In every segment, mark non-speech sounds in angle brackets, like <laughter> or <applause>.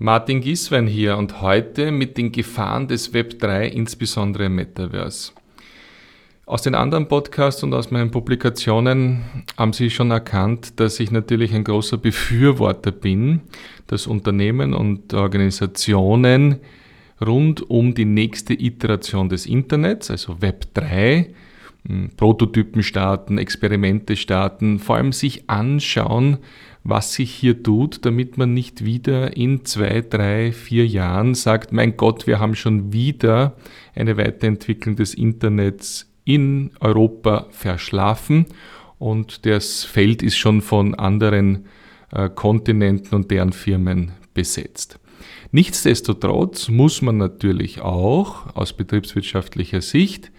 Martin Gieswein hier und heute mit den Gefahren des Web 3, insbesondere im Metaverse. Aus den anderen Podcasts und aus meinen Publikationen haben Sie schon erkannt, dass ich natürlich ein großer Befürworter bin, dass Unternehmen und Organisationen rund um die nächste Iteration des Internets, also Web 3, hm, Prototypen starten, Experimente starten, vor allem sich anschauen, was sich hier tut, damit man nicht wieder in zwei, drei, vier Jahren sagt, mein Gott, wir haben schon wieder eine Weiterentwicklung des Internets in Europa verschlafen und das Feld ist schon von anderen äh, Kontinenten und deren Firmen besetzt. Nichtsdestotrotz muss man natürlich auch aus betriebswirtschaftlicher Sicht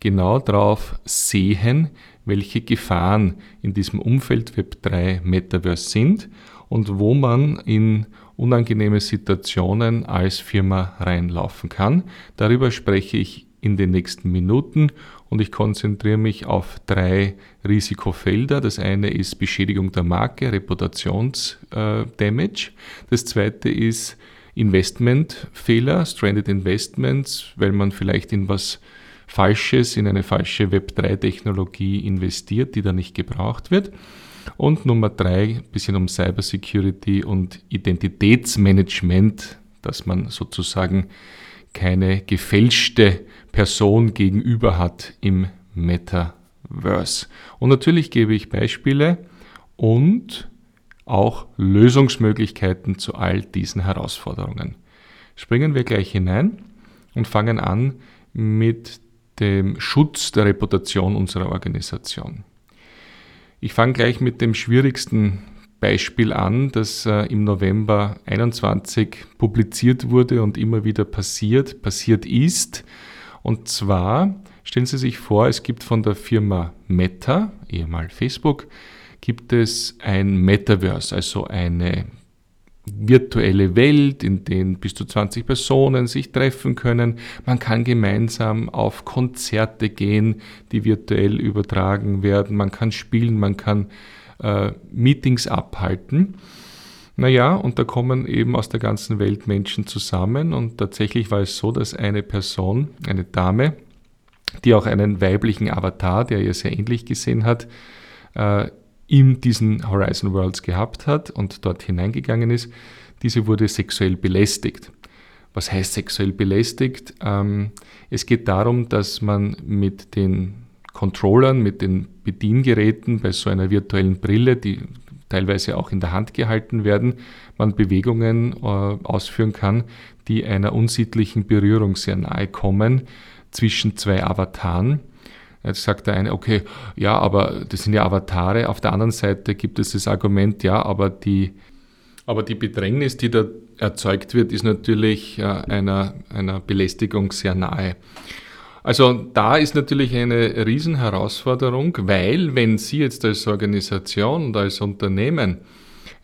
genau darauf sehen, welche Gefahren in diesem Umfeld Web3 Metaverse sind und wo man in unangenehme Situationen als Firma reinlaufen kann. Darüber spreche ich in den nächsten Minuten und ich konzentriere mich auf drei Risikofelder. Das eine ist Beschädigung der Marke, Reputationsdamage. Das zweite ist Investmentfehler, Stranded Investments, weil man vielleicht in was Falsches, in eine falsche Web3-Technologie investiert, die da nicht gebraucht wird. Und Nummer drei, bisschen um Cybersecurity und Identitätsmanagement, dass man sozusagen keine gefälschte Person gegenüber hat im Metaverse. Und natürlich gebe ich Beispiele und auch Lösungsmöglichkeiten zu all diesen Herausforderungen. Springen wir gleich hinein und fangen an mit dem Schutz der Reputation unserer Organisation. Ich fange gleich mit dem schwierigsten Beispiel an, das äh, im November 21 publiziert wurde und immer wieder passiert, passiert ist. Und zwar stellen Sie sich vor, es gibt von der Firma Meta, ehemal Facebook, gibt es ein Metaverse, also eine virtuelle Welt, in der bis zu 20 Personen sich treffen können. Man kann gemeinsam auf Konzerte gehen, die virtuell übertragen werden. Man kann spielen, man kann äh, Meetings abhalten. Naja, und da kommen eben aus der ganzen Welt Menschen zusammen und tatsächlich war es so, dass eine Person, eine Dame, die auch einen weiblichen Avatar, der ihr sehr ähnlich gesehen hat, äh, in diesen Horizon Worlds gehabt hat und dort hineingegangen ist, diese wurde sexuell belästigt. Was heißt sexuell belästigt? Ähm, es geht darum, dass man mit den Controllern, mit den Bediengeräten bei so einer virtuellen Brille, die teilweise auch in der Hand gehalten werden, man Bewegungen äh, ausführen kann, die einer unsittlichen Berührung sehr nahe kommen zwischen zwei Avataren. Jetzt sagt der eine, okay, ja, aber das sind ja Avatare. Auf der anderen Seite gibt es das Argument, ja, aber die, aber die Bedrängnis, die da erzeugt wird, ist natürlich äh, einer, einer Belästigung sehr nahe. Also da ist natürlich eine Riesenherausforderung, weil wenn Sie jetzt als Organisation und als Unternehmen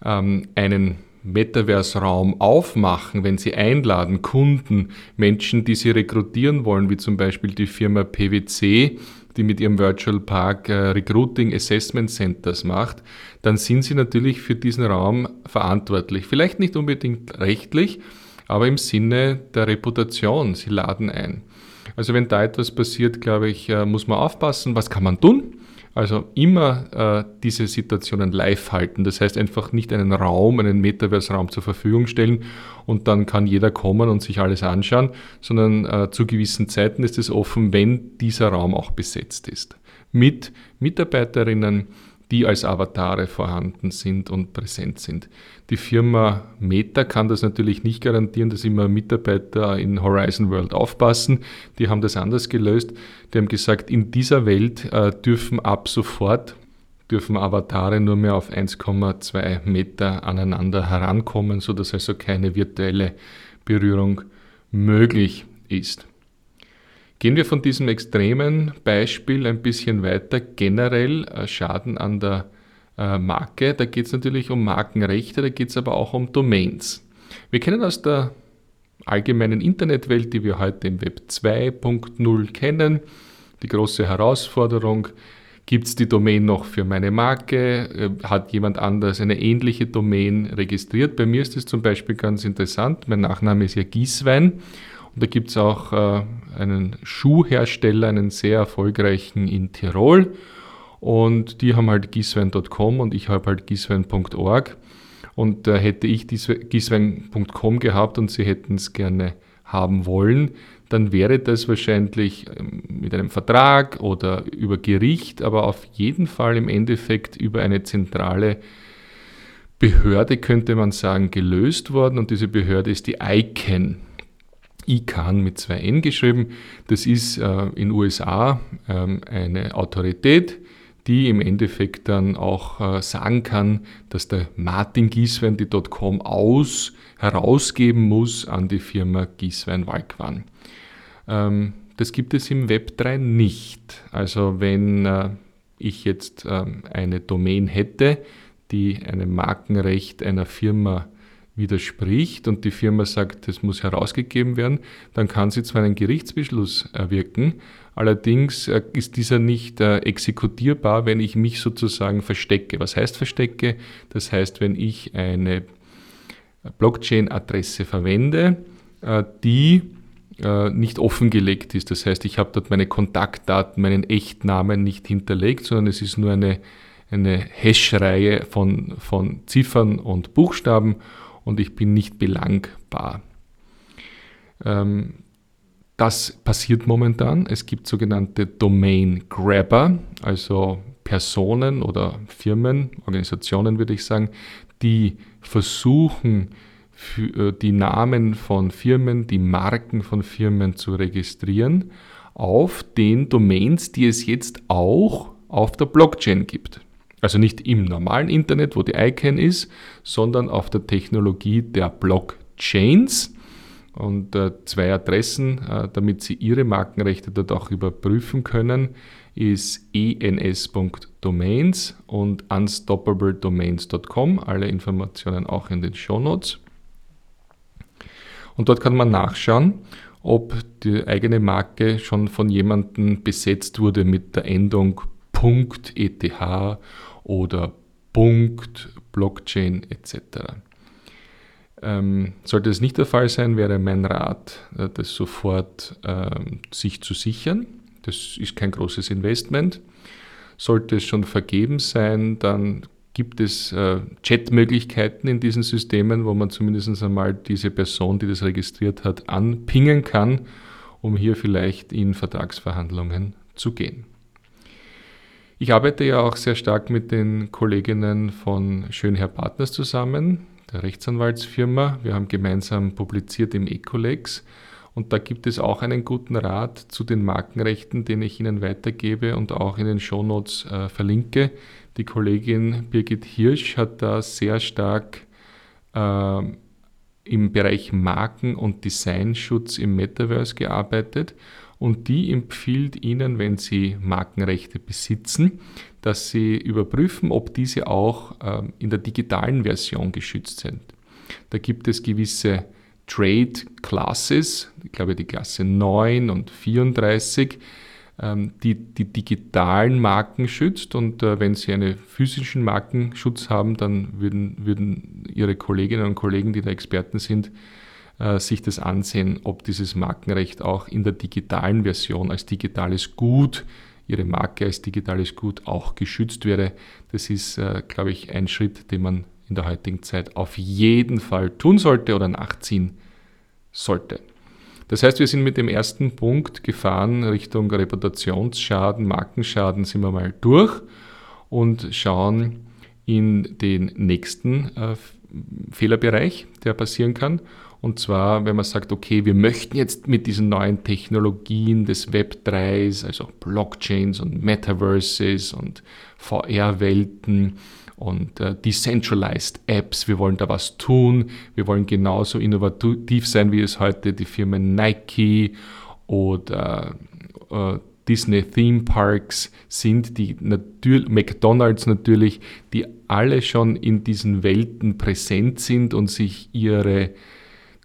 ähm, einen Metaverse-Raum aufmachen, wenn Sie einladen, Kunden, Menschen, die Sie rekrutieren wollen, wie zum Beispiel die Firma PwC, die mit ihrem Virtual Park äh, Recruiting Assessment Centers macht, dann sind sie natürlich für diesen Raum verantwortlich. Vielleicht nicht unbedingt rechtlich, aber im Sinne der Reputation. Sie laden ein. Also wenn da etwas passiert, glaube ich, äh, muss man aufpassen. Was kann man tun? Also immer äh, diese Situationen live halten. Das heißt einfach nicht einen Raum, einen Metaverse-Raum zur Verfügung stellen und dann kann jeder kommen und sich alles anschauen, sondern äh, zu gewissen Zeiten ist es offen, wenn dieser Raum auch besetzt ist. Mit Mitarbeiterinnen, die als Avatare vorhanden sind und präsent sind. Die Firma Meta kann das natürlich nicht garantieren, dass immer Mitarbeiter in Horizon World aufpassen. Die haben das anders gelöst. Die haben gesagt, in dieser Welt äh, dürfen ab sofort dürfen Avatare nur mehr auf 1,2 Meter aneinander herankommen, sodass also keine virtuelle Berührung möglich ist. Gehen wir von diesem extremen Beispiel ein bisschen weiter. Generell äh, Schaden an der äh, Marke, da geht es natürlich um Markenrechte, da geht es aber auch um Domains. Wir kennen aus der allgemeinen Internetwelt, die wir heute im Web 2.0 kennen, die große Herausforderung, Gibt es die Domain noch für meine Marke? Äh, hat jemand anders eine ähnliche Domain registriert? Bei mir ist es zum Beispiel ganz interessant. Mein Nachname ist ja Gieswein. Und da gibt es auch äh, einen Schuhhersteller, einen sehr erfolgreichen in Tirol. Und die haben halt gieswein.com und ich habe halt gieswein.org. Und äh, hätte ich gieswein.com gehabt und sie hätten es gerne haben wollen, dann wäre das wahrscheinlich ähm, mit einem Vertrag oder über Gericht, aber auf jeden Fall im Endeffekt über eine zentrale Behörde, könnte man sagen, gelöst worden. Und diese Behörde ist die ICANN. ICANN mit zwei N geschrieben. Das ist äh, in USA ähm, eine Autorität, die im Endeffekt dann auch äh, sagen kann, dass der Martin Gieswein die .com aus herausgeben muss an die Firma Gieswein Walkwan. Ähm, das gibt es im Web 3 nicht. Also wenn äh, ich jetzt ähm, eine Domain hätte, die einem Markenrecht einer Firma widerspricht und die Firma sagt, das muss herausgegeben werden, dann kann sie zwar einen Gerichtsbeschluss erwirken, allerdings äh, ist dieser nicht äh, exekutierbar, wenn ich mich sozusagen verstecke. Was heißt verstecke? Das heißt, wenn ich eine Blockchain-Adresse verwende, äh, die nicht offengelegt ist. Das heißt, ich habe dort meine Kontaktdaten, meinen Echtnamen nicht hinterlegt, sondern es ist nur eine, eine Hash-Reihe von, von Ziffern und Buchstaben und ich bin nicht belangbar. Ähm, das passiert momentan. Es gibt sogenannte Domain Grabber, also Personen oder Firmen, Organisationen würde ich sagen, die versuchen, äh, die Namen von Firmen, die Marken von Firmen zu registrieren auf den Domains, die es jetzt auch auf der Blockchain gibt. Also nicht im normalen Internet, wo die ICANN ist, sondern auf der Technologie der Blockchains. Und äh, zwei Adressen, äh, damit Sie Ihre Markenrechte dort auch überprüfen können, ist ens.domains und unstoppabledomains.com. Alle Informationen auch in den Show Notes. Und dort kann man nachschauen, ob die eigene Marke schon von jemandem besetzt wurde mit der Endung .eth oder .blockchain etc. Ähm, sollte es nicht der Fall sein, wäre mein Rat, äh, das sofort ähm, sich zu sichern. Das ist kein großes Investment. Sollte es schon vergeben sein, dann gibt es äh, Chatmöglichkeiten in diesen Systemen, wo man zumindest einmal diese Person, die das registriert hat, anpingen kann, um hier vielleicht in Vertragsverhandlungen zu gehen. Ich arbeite ja auch sehr stark mit den Kolleginnen von Schönherr Partners zusammen, der Rechtsanwaltsfirma. Wir haben gemeinsam publiziert im Ecolex und da gibt es auch einen guten Rat zu den Markenrechten, den ich Ihnen weitergebe und auch in den Shownotes äh, verlinke. Die Kollegin Birgit Hirsch hat da sehr stark äh, im Bereich Marken- und Designschutz im Metaverse gearbeitet und die empfiehlt Ihnen, wenn Sie Markenrechte besitzen, dass Sie überprüfen, ob diese auch äh, in der digitalen Version geschützt sind. Da gibt es gewisse Trade Classes, ich glaube die Klasse 9 und 34, ähm, die die digitalen Marken schützt. Und äh, wenn Sie einen physischen Markenschutz haben, dann würden, würden Ihre Kolleginnen und Kollegen, die da Experten sind, äh, sich das ansehen, ob dieses Markenrecht auch in der digitalen Version als digitales Gut, Ihre Marke als digitales Gut auch geschützt wäre. Das ist, äh, glaube ich, ein Schritt, den man in der heutigen Zeit auf jeden Fall tun sollte oder nachziehen sollte. Das heißt, wir sind mit dem ersten Punkt gefahren Richtung Reputationsschaden, Markenschaden sind wir mal durch und schauen in den nächsten äh, Fehlerbereich, der passieren kann. Und zwar, wenn man sagt, okay, wir möchten jetzt mit diesen neuen Technologien des Web 3s, also Blockchains und Metaverses und VR-Welten, und äh, Decentralized Apps. Wir wollen da was tun. Wir wollen genauso innovativ sein, wie es heute die Firmen Nike oder äh, Disney Theme Parks sind, die natürlich, McDonald's natürlich, die alle schon in diesen Welten präsent sind und sich ihre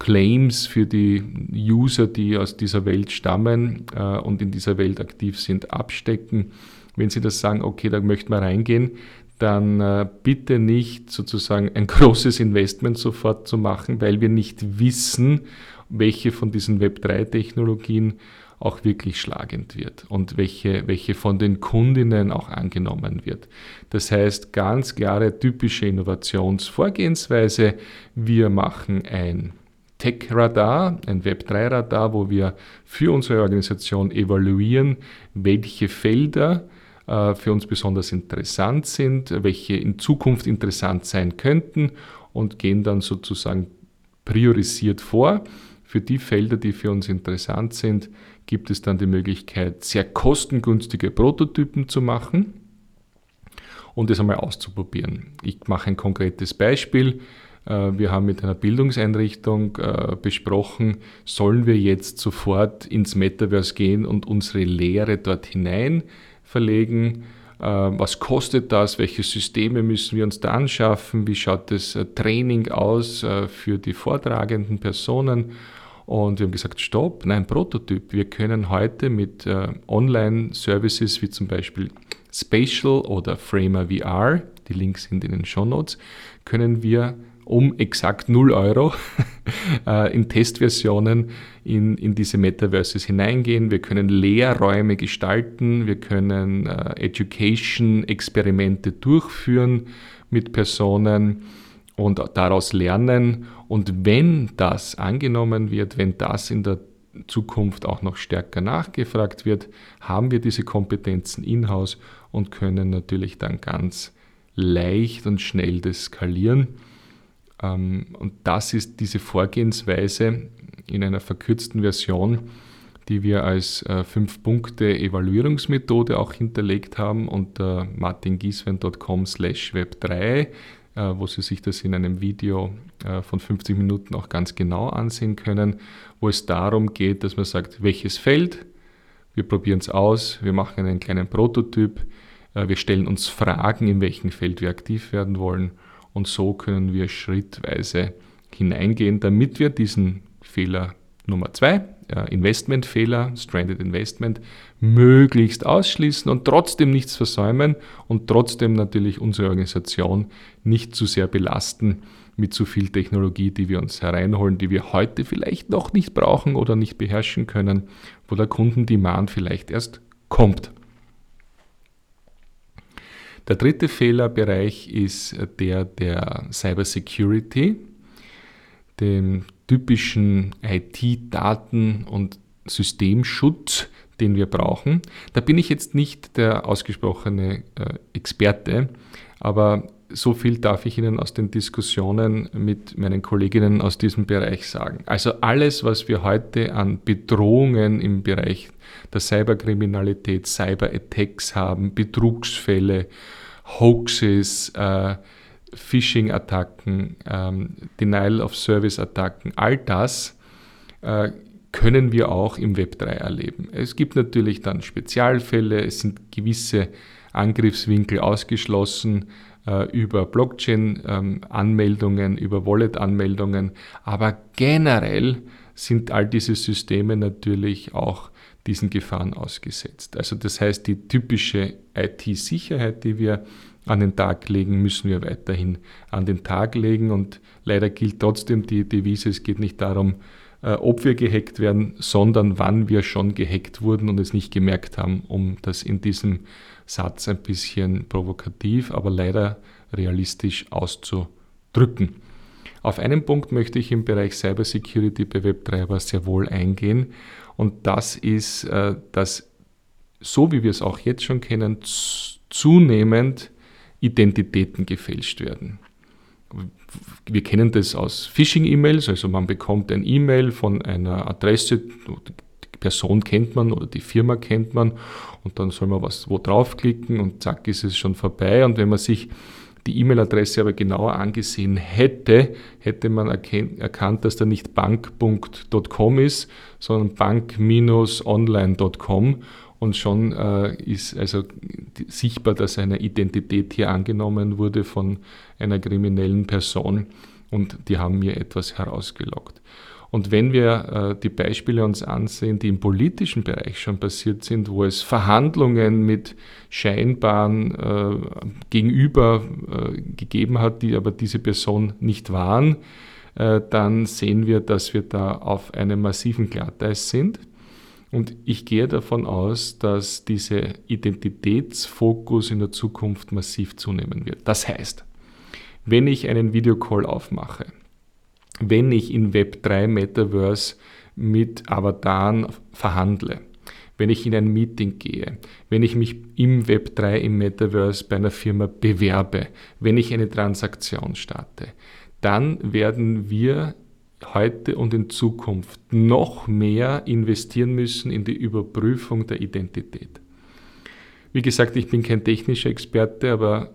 Claims für die User, die aus dieser Welt stammen äh, und in dieser Welt aktiv sind, abstecken. wenn Sie das sagen, okay, da möchten wir reingehen, dann äh, bitte nicht sozusagen ein <laughs> großes Investment sofort zu machen, weil wir nicht wissen, welche von diesen Web3-Technologien auch wirklich schlagend wird und welche, welche von den Kundinnen auch angenommen wird. Das heißt, ganz klare typische Innovationsvorgehensweise. Wir machen ein Tech-Radar, ein Web3-Radar, wo wir für unsere Organisation evaluieren, welche Felder äh, für uns besonders interessant sind, welche in Zukunft interessant sein könnten und gehen dann sozusagen priorisiert vor. Für die Felder, die für uns interessant sind, gibt es dann die Möglichkeit, sehr kostengünstige Prototypen zu machen und das einmal auszuprobieren. Ich mache ein konkretes Beispiel. Äh, wir haben mit einer Bildungseinrichtung äh, besprochen, sollen wir jetzt sofort ins Metaverse gehen und unsere Lehre dort hinein verlegen? Äh, was kostet das? Welche Systeme müssen wir uns da anschaffen? Wie schaut das Training aus für die vortragenden Personen? Und wir haben gesagt, stopp, nein, Prototyp. Wir können heute mit Online-Services wie zum Beispiel Spatial oder Framer VR, die Links sind in den Show Notes, können wir um exakt 0 Euro <laughs> äh, in Testversionen in, in diese Metaverses hineingehen. Wir können Lehrräume gestalten, wir können äh, Education-Experimente durchführen mit Personen und daraus lernen. Und wenn das angenommen wird, wenn das in der Zukunft auch noch stärker nachgefragt wird, haben wir diese Kompetenzen in-house und können natürlich dann ganz leicht und schnell das skalieren. Ähm, und das ist diese Vorgehensweise in einer verkürzten Version, die wir als 5-Punkte-Evaluierungsmethode äh, auch hinterlegt haben unter martingieswen.com slash web3, äh, wo Sie sich das in einem Video äh, von 50 Minuten auch ganz genau ansehen können, wo es darum geht, dass man sagt, welches Feld, wir probieren es aus, wir machen einen kleinen Prototyp, wir stellen uns Fragen, in welchem Feld wir aktiv werden wollen und so können wir schrittweise hineingehen, damit wir diesen Fehler Nummer zwei, äh, Investmentfehler, Stranded Investment, möglichst ausschließen und trotzdem nichts versäumen und trotzdem natürlich unsere Organisation nicht zu sehr belasten mit zu viel Technologie, die wir uns hereinholen, die wir heute vielleicht noch nicht brauchen oder nicht beherrschen können, wo der Kundendemand vielleicht erst kommt. Der dritte Fehlerbereich ist der der Cybersecurity, dem typischen IT-Daten- und Systemschutz, den wir brauchen. Da bin ich jetzt nicht der ausgesprochene äh, Experte, aber so viel darf ich Ihnen aus den Diskussionen mit meinen Kolleginnen aus diesem Bereich sagen. Also alles, was wir heute an Bedrohungen im Bereich der Cyberkriminalität, Cyberattacks haben, Betrugsfälle, Hoaxes, äh, Phishing-Attacken, ähm, Denial-of-Service-Attacken, all das äh, können wir auch im Web 3 erleben. Es gibt natürlich dann Spezialfälle, es sind gewisse Angriffswinkel ausgeschlossen äh, über Blockchain-Anmeldungen, ähm, über Wallet-Anmeldungen, aber generell sind all diese Systeme natürlich auch diesen Gefahren ausgesetzt. Also das heißt, die typische IT-Sicherheit, die wir an den Tag legen, müssen wir weiterhin an den Tag legen. Und leider gilt trotzdem die Devise, es geht nicht darum, äh, ob wir gehackt werden, sondern wann wir schon gehackt wurden und es nicht gemerkt haben, um das in diesem Satz ein bisschen provokativ, aber leider realistisch auszudrücken. Auf einen Punkt möchte ich im Bereich Cybersecurity bei Web3 aber sehr wohl eingehen. Und das ist, äh, dass so wie wir es auch jetzt schon kennen, zunehmend Identitäten gefälscht werden. Wir kennen das aus Phishing-E-Mails, also man bekommt ein E-Mail von einer Adresse, die Person kennt man oder die Firma kennt man und dann soll man was wo draufklicken und zack ist es schon vorbei. Und wenn man sich die E-Mail-Adresse aber genauer angesehen hätte, hätte man erkannt, dass da nicht bank.com ist, sondern bank-online.com und schon äh, ist also sichtbar, dass eine Identität hier angenommen wurde von einer kriminellen Person und die haben mir etwas herausgelockt. Und wenn wir äh, die Beispiele uns ansehen, die im politischen Bereich schon passiert sind, wo es Verhandlungen mit scheinbaren äh, Gegenüber äh, gegeben hat, die aber diese Person nicht waren, äh, dann sehen wir, dass wir da auf einem massiven Glatteis sind. Und ich gehe davon aus, dass dieser Identitätsfokus in der Zukunft massiv zunehmen wird. Das heißt, wenn ich einen Videocall aufmache, wenn ich in Web3 Metaverse mit Avataren verhandle, wenn ich in ein Meeting gehe, wenn ich mich im Web3 im Metaverse bei einer Firma bewerbe, wenn ich eine Transaktion starte, dann werden wir heute und in Zukunft noch mehr investieren müssen in die Überprüfung der Identität. Wie gesagt, ich bin kein technischer Experte, aber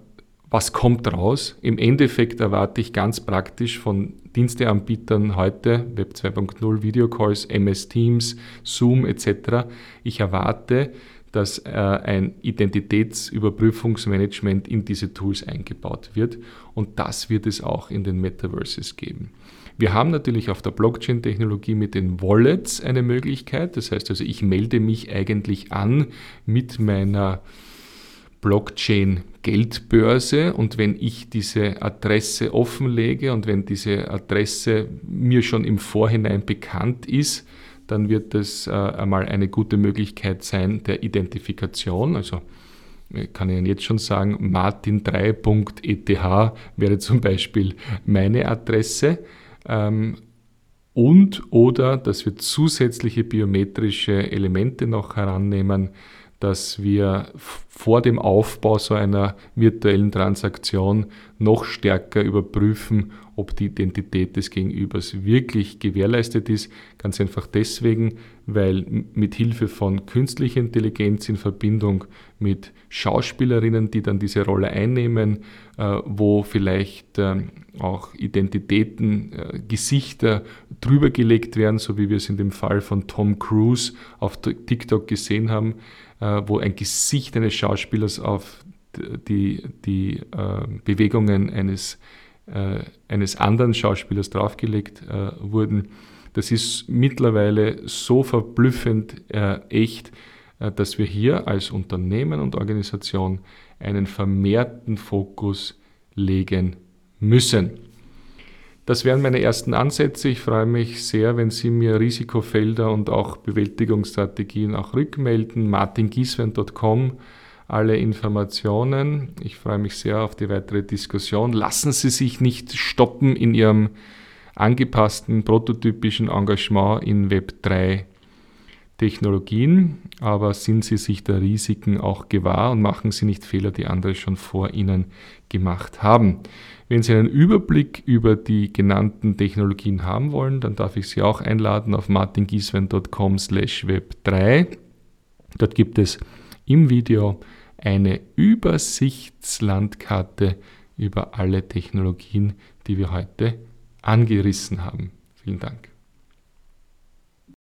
was kommt raus? Im Endeffekt erwarte ich ganz praktisch von Diensteanbietern heute, Web 2.0, Videocalls, MS Teams, Zoom etc. Ich erwarte, dass äh, ein Identitätsüberprüfungsmanagement in diese Tools eingebaut wird und das wird es auch in den Metaverses geben. Wir haben natürlich auf der Blockchain-Technologie mit den Wallets eine Möglichkeit. Das heißt also, ich melde mich eigentlich an mit meiner Blockchain-Geldbörse und wenn ich diese Adresse offenlege und wenn diese Adresse mir schon im Vorhinein bekannt ist, dann wird das äh, einmal eine gute Möglichkeit sein der Identifikation. Also kann ich Ihnen jetzt schon sagen, martin3.eth wäre zum Beispiel meine Adresse. Ähm, und oder dass wir zusätzliche biometrische Elemente noch herannehmen, dass wir vor dem Aufbau so einer virtuellen Transaktion noch stärker überprüfen, ob die Identität des Gegenübers wirklich gewährleistet ist. Ganz einfach deswegen, weil mit Hilfe von künstlicher Intelligenz in Verbindung mit Schauspielerinnen, die dann diese Rolle einnehmen, äh, wo vielleicht ähm, auch Identitäten, äh, Gesichter drüber gelegt werden, so wie wir es in dem Fall von Tom Cruise auf TikTok gesehen haben, wo ein Gesicht eines Schauspielers auf die, die Bewegungen eines äh, eines anderen Schauspielers draufgelegt äh, wurden. Das ist mittlerweile so verblüffend äh, echt, äh, dass wir hier als Unternehmen und Organisation einen vermehrten Fokus legen müssen. Das wären meine ersten Ansätze. Ich freue mich sehr, wenn Sie mir Risikofelder und auch Bewältigungsstrategien auch rückmelden. martingieswen.com alle Informationen. Ich freue mich sehr auf die weitere Diskussion. Lassen Sie sich nicht stoppen in Ihrem angepassten prototypischen Engagement in Web3 Technologien, aber sind Sie sich der Risiken auch gewahr und machen Sie nicht Fehler, die andere schon vor Ihnen gemacht haben. Wenn Sie einen Überblick über die genannten Technologien haben wollen, dann darf ich Sie auch einladen auf martingieswen.com/web3. Dort gibt es im Video eine Übersichtslandkarte über alle Technologien, die wir heute angerissen haben. Vielen Dank.